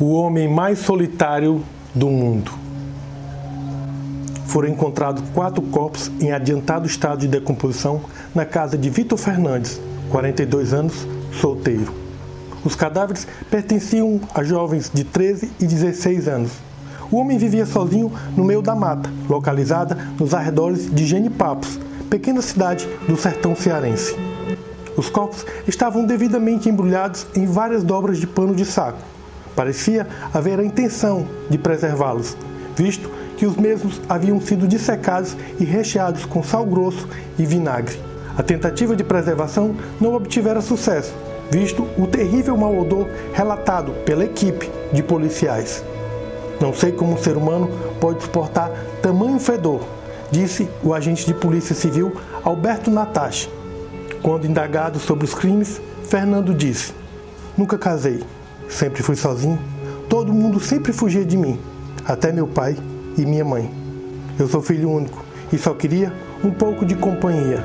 o homem mais solitário do mundo. Foram encontrados quatro corpos em adiantado estado de decomposição na casa de Vitor Fernandes, 42 anos, solteiro. Os cadáveres pertenciam a jovens de 13 e 16 anos. O homem vivia sozinho no meio da mata, localizada nos arredores de Genipapos, pequena cidade do sertão cearense. Os corpos estavam devidamente embrulhados em várias dobras de pano de saco Parecia haver a intenção de preservá-los, visto que os mesmos haviam sido dissecados e recheados com sal grosso e vinagre. A tentativa de preservação não obtivera sucesso, visto o terrível mau odor relatado pela equipe de policiais. Não sei como um ser humano pode suportar tamanho fedor, disse o agente de polícia civil Alberto Natache. Quando indagado sobre os crimes, Fernando disse: Nunca casei Sempre fui sozinho. Todo mundo sempre fugia de mim, até meu pai e minha mãe. Eu sou filho único e só queria um pouco de companhia.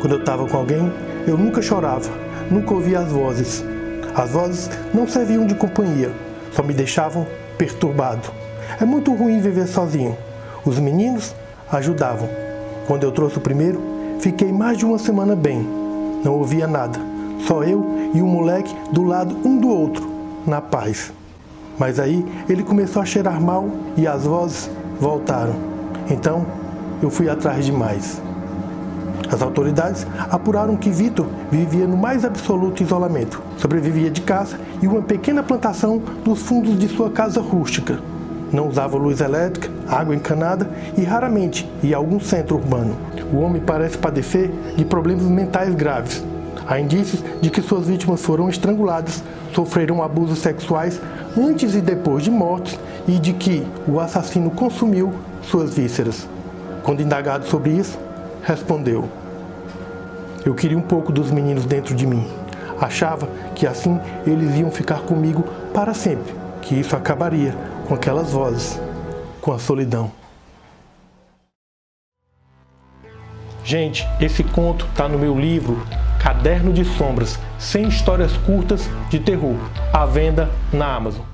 Quando eu estava com alguém, eu nunca chorava, nunca ouvia as vozes. As vozes não serviam de companhia, só me deixavam perturbado. É muito ruim viver sozinho. Os meninos ajudavam. Quando eu trouxe o primeiro, fiquei mais de uma semana bem. Não ouvia nada só eu e o moleque do lado um do outro, na paz. Mas aí ele começou a cheirar mal e as vozes voltaram. Então eu fui atrás de mais. As autoridades apuraram que Vitor vivia no mais absoluto isolamento. Sobrevivia de caça e uma pequena plantação dos fundos de sua casa rústica. Não usava luz elétrica, água encanada e raramente ia a algum centro urbano. O homem parece padecer de problemas mentais graves, Há indícios de que suas vítimas foram estranguladas, sofreram abusos sexuais antes e depois de mortos e de que o assassino consumiu suas vísceras. Quando indagado sobre isso, respondeu: Eu queria um pouco dos meninos dentro de mim. Achava que assim eles iam ficar comigo para sempre, que isso acabaria com aquelas vozes, com a solidão. Gente, esse conto está no meu livro Caderno de Sombras, 100 histórias curtas de terror, à venda na Amazon.